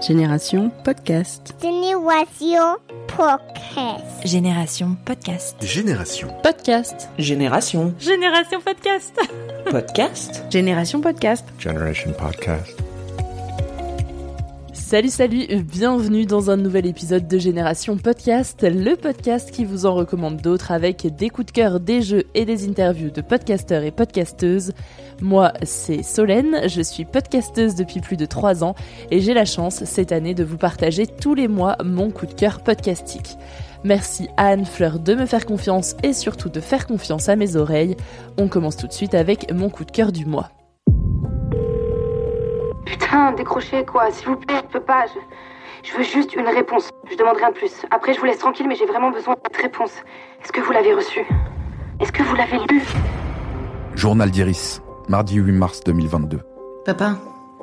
Génération Podcast. Génération Podcast. Génération Podcast. Génération. Podcast. Génération. Génération Podcast. Podcast. Génération Podcast. Generation Podcast. Salut, salut, bienvenue dans un nouvel épisode de Génération Podcast, le podcast qui vous en recommande d'autres avec des coups de cœur, des jeux et des interviews de podcasteurs et podcasteuses. Moi, c'est Solène, je suis podcasteuse depuis plus de 3 ans et j'ai la chance cette année de vous partager tous les mois mon coup de cœur podcastique. Merci Anne Fleur de me faire confiance et surtout de faire confiance à mes oreilles. On commence tout de suite avec mon coup de cœur du mois. Putain, décrochez quoi, s'il vous plaît, je peux pas. Je, je veux juste une réponse. Je demande rien de plus. Après, je vous laisse tranquille, mais j'ai vraiment besoin de cette réponse. Est-ce que vous l'avez reçue? Est-ce que vous l'avez lu Journal d'Iris, mardi 8 mars 2022. Papa,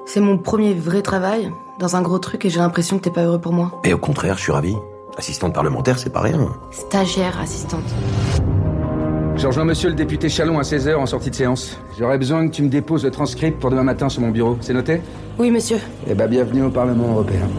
c'est mon premier vrai travail dans un gros truc et j'ai l'impression que t'es pas heureux pour moi. Et au contraire, je suis ravi. Assistante parlementaire, c'est pas rien. Stagiaire, assistante. Je rejoins monsieur le député Chalon à 16h en sortie de séance. J'aurais besoin que tu me déposes le transcript pour demain matin sur mon bureau. C'est noté? Oui, monsieur. Eh ben, bienvenue au Parlement européen.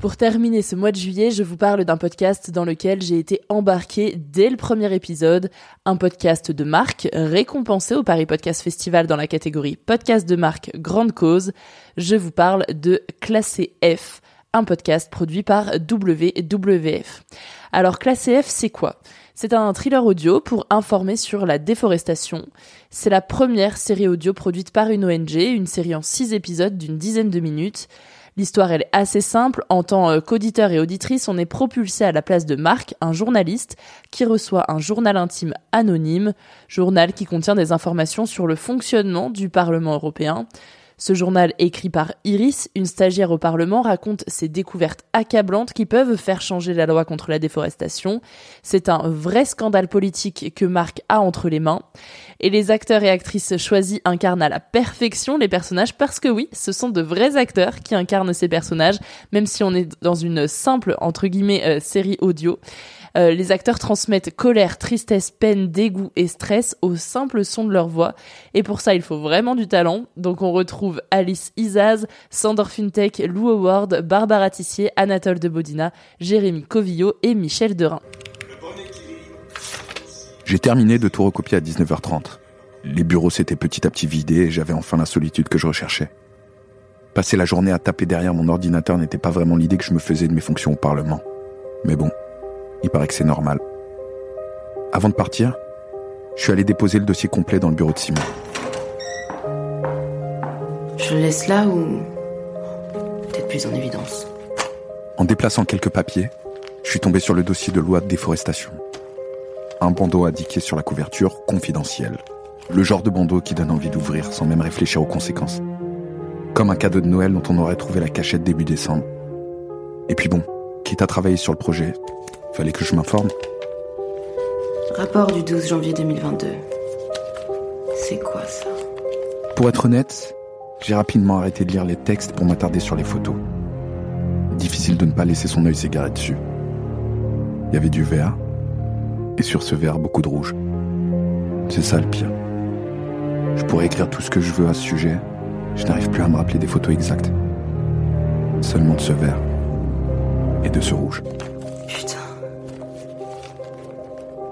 Pour terminer ce mois de juillet, je vous parle d'un podcast dans lequel j'ai été embarqué dès le premier épisode, un podcast de marque récompensé au Paris Podcast Festival dans la catégorie podcast de marque grande cause. Je vous parle de Classé F, un podcast produit par WWF. Alors Classé F, c'est quoi? C'est un thriller audio pour informer sur la déforestation. C'est la première série audio produite par une ONG, une série en six épisodes d'une dizaine de minutes. L'histoire, elle est assez simple. En tant qu'auditeur et auditrice, on est propulsé à la place de Marc, un journaliste, qui reçoit un journal intime anonyme, journal qui contient des informations sur le fonctionnement du Parlement européen. Ce journal écrit par Iris, une stagiaire au Parlement, raconte ses découvertes accablantes qui peuvent faire changer la loi contre la déforestation. C'est un vrai scandale politique que Marc a entre les mains. Et les acteurs et actrices choisis incarnent à la perfection les personnages parce que oui, ce sont de vrais acteurs qui incarnent ces personnages, même si on est dans une simple, entre guillemets, euh, série audio. Euh, les acteurs transmettent colère, tristesse, peine, dégoût et stress au simple son de leur voix. Et pour ça, il faut vraiment du talent. Donc on retrouve Alice Izaz, Sandor Fintech, Lou Howard, Barbara Tissier, Anatole de Bodina, Jérémy Covillo et Michel Derain. J'ai terminé de tout recopier à 19h30. Les bureaux s'étaient petit à petit vidés et j'avais enfin la solitude que je recherchais. Passer la journée à taper derrière mon ordinateur n'était pas vraiment l'idée que je me faisais de mes fonctions au Parlement. Mais bon, il paraît que c'est normal. Avant de partir, je suis allé déposer le dossier complet dans le bureau de Simon. Je le laisse là ou peut-être plus en évidence? En déplaçant quelques papiers, je suis tombé sur le dossier de loi de déforestation. Un bandeau indiqué sur la couverture confidentiel. Le genre de bandeau qui donne envie d'ouvrir sans même réfléchir aux conséquences. Comme un cadeau de Noël dont on aurait trouvé la cachette début décembre. Et puis bon, quitte à travailler sur le projet, fallait que je m'informe. Rapport du 12 janvier 2022. C'est quoi ça? Pour être honnête, j'ai rapidement arrêté de lire les textes pour m'attarder sur les photos. Difficile de ne pas laisser son œil s'égarer dessus. Il y avait du vert, et sur ce vert, beaucoup de rouge. C'est ça le pire. Je pourrais écrire tout ce que je veux à ce sujet, je n'arrive plus à me rappeler des photos exactes. Seulement de ce vert et de ce rouge.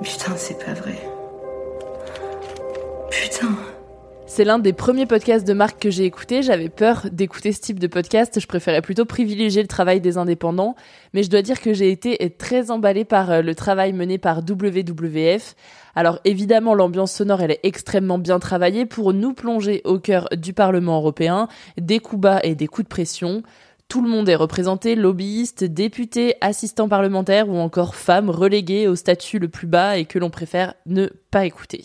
Putain, c'est pas vrai. Putain. C'est l'un des premiers podcasts de marque que j'ai écouté. J'avais peur d'écouter ce type de podcast. Je préférais plutôt privilégier le travail des indépendants. Mais je dois dire que j'ai été très emballée par euh, le travail mené par WWF. Alors évidemment, l'ambiance sonore, elle est extrêmement bien travaillée pour nous plonger au cœur du Parlement européen, des coups bas et des coups de pression. Tout le monde est représenté, lobbyistes, députés, assistants parlementaires ou encore femmes reléguées au statut le plus bas et que l'on préfère ne pas écouter.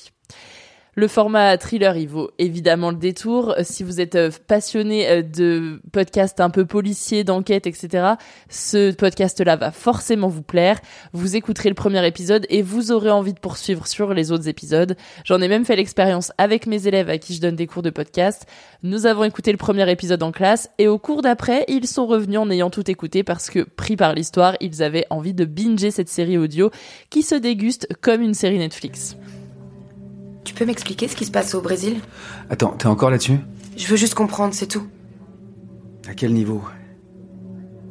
Le format thriller, il vaut évidemment le détour. Euh, si vous êtes euh, passionné euh, de podcasts un peu policiers, d'enquête, etc., ce podcast-là va forcément vous plaire. Vous écouterez le premier épisode et vous aurez envie de poursuivre sur les autres épisodes. J'en ai même fait l'expérience avec mes élèves à qui je donne des cours de podcast. Nous avons écouté le premier épisode en classe et au cours d'après, ils sont revenus en ayant tout écouté parce que, pris par l'histoire, ils avaient envie de binger cette série audio qui se déguste comme une série Netflix. Tu peux m'expliquer ce qui se passe au Brésil? Attends, t'es encore là-dessus? Je veux juste comprendre, c'est tout. À quel niveau?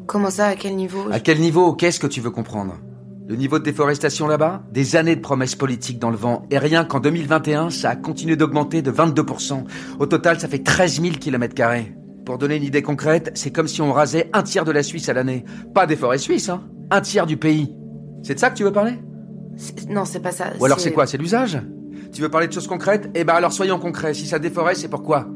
Comment ça, à quel niveau? À quel niveau? Qu'est-ce que tu veux comprendre? Le niveau de déforestation là-bas? Des années de promesses politiques dans le vent. Et rien qu'en 2021, ça a continué d'augmenter de 22%. Au total, ça fait 13 000 km Pour donner une idée concrète, c'est comme si on rasait un tiers de la Suisse à l'année. Pas des forêts suisses, hein Un tiers du pays. C'est de ça que tu veux parler? Non, c'est pas ça. Ou alors c'est quoi? C'est l'usage? Tu veux parler de choses concrètes? Eh ben alors soyons concrets. Si ça déforeste, c'est pourquoi?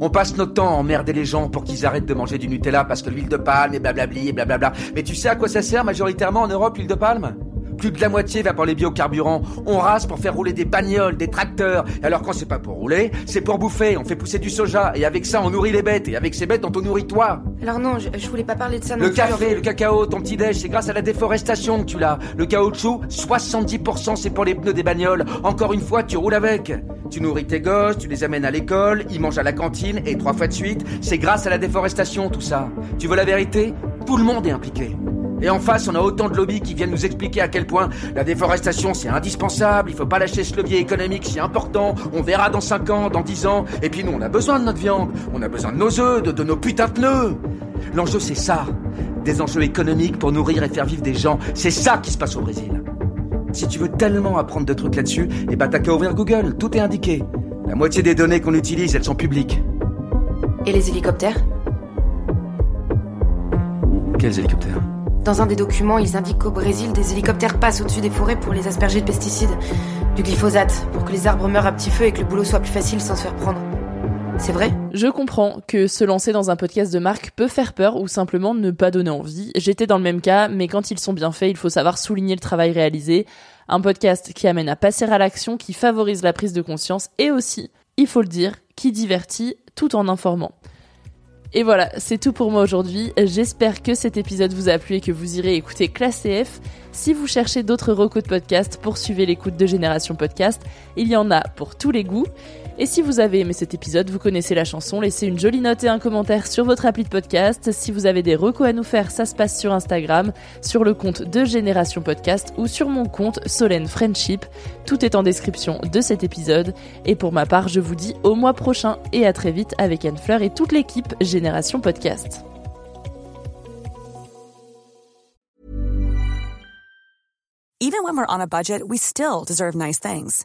On passe notre temps à emmerder les gens pour qu'ils arrêtent de manger du Nutella parce que l'huile de palme et blablabli et blablabla. Mais tu sais à quoi ça sert majoritairement en Europe, l'huile de palme? Plus de la moitié va pour les biocarburants. On rase pour faire rouler des bagnoles, des tracteurs. Et alors quand c'est pas pour rouler, c'est pour bouffer. On fait pousser du soja. Et avec ça, on nourrit les bêtes. Et avec ces bêtes, on te nourrit toi. Alors non, je, voulais pas parler de ça non Le café, le cacao, ton petit déj, c'est grâce à la déforestation que tu l'as. Le caoutchouc, 70% c'est pour les pneus des bagnoles. Encore une fois, tu roules avec. Tu nourris tes gosses, tu les amènes à l'école, ils mangent à la cantine, et trois fois de suite, c'est grâce à la déforestation tout ça. Tu veux la vérité? Tout le monde est impliqué. Et en face, on a autant de lobbies qui viennent nous expliquer à quel point la déforestation c'est indispensable, il faut pas lâcher ce levier économique si important, on verra dans 5 ans, dans 10 ans, et puis nous on a besoin de notre viande, on a besoin de nos œufs, de, nos putains de pneus. L'enjeu c'est ça, des enjeux économiques pour nourrir et faire vivre des gens, c'est ça qui se passe au Brésil. Si tu veux tellement apprendre de trucs là-dessus, eh ben t'as qu'à ouvrir Google, tout est indiqué. La moitié des données qu'on utilise, elles sont publiques. Et les hélicoptères? Quels hélicoptères? Dans un des documents, ils indiquent qu'au Brésil, des hélicoptères passent au-dessus des forêts pour les asperger de pesticides, du glyphosate, pour que les arbres meurent à petit feu et que le boulot soit plus facile sans se faire prendre. C'est vrai? Je comprends que se lancer dans un podcast de marque peut faire peur ou simplement ne pas donner envie. J'étais dans le même cas, mais quand ils sont bien faits, il faut savoir souligner le travail réalisé. Un podcast qui amène à passer à l'action, qui favorise la prise de conscience et aussi, il faut le dire, qui divertit tout en informant. Et voilà, c'est tout pour moi aujourd'hui. J'espère que cet épisode vous a plu et que vous irez écouter Classe CF. Si vous cherchez d'autres recos de podcast, poursuivez l'écoute de Génération Podcast. Il y en a pour tous les goûts. Et si vous avez aimé cet épisode, vous connaissez la chanson, laissez une jolie note et un commentaire sur votre appli de podcast. Si vous avez des recos à nous faire, ça se passe sur Instagram, sur le compte de Génération Podcast ou sur mon compte Solène Friendship. Tout est en description de cet épisode. Et pour ma part, je vous dis au mois prochain et à très vite avec Anne Fleur et toute l'équipe Génération Podcast. Even when we're on a budget, we still deserve nice things.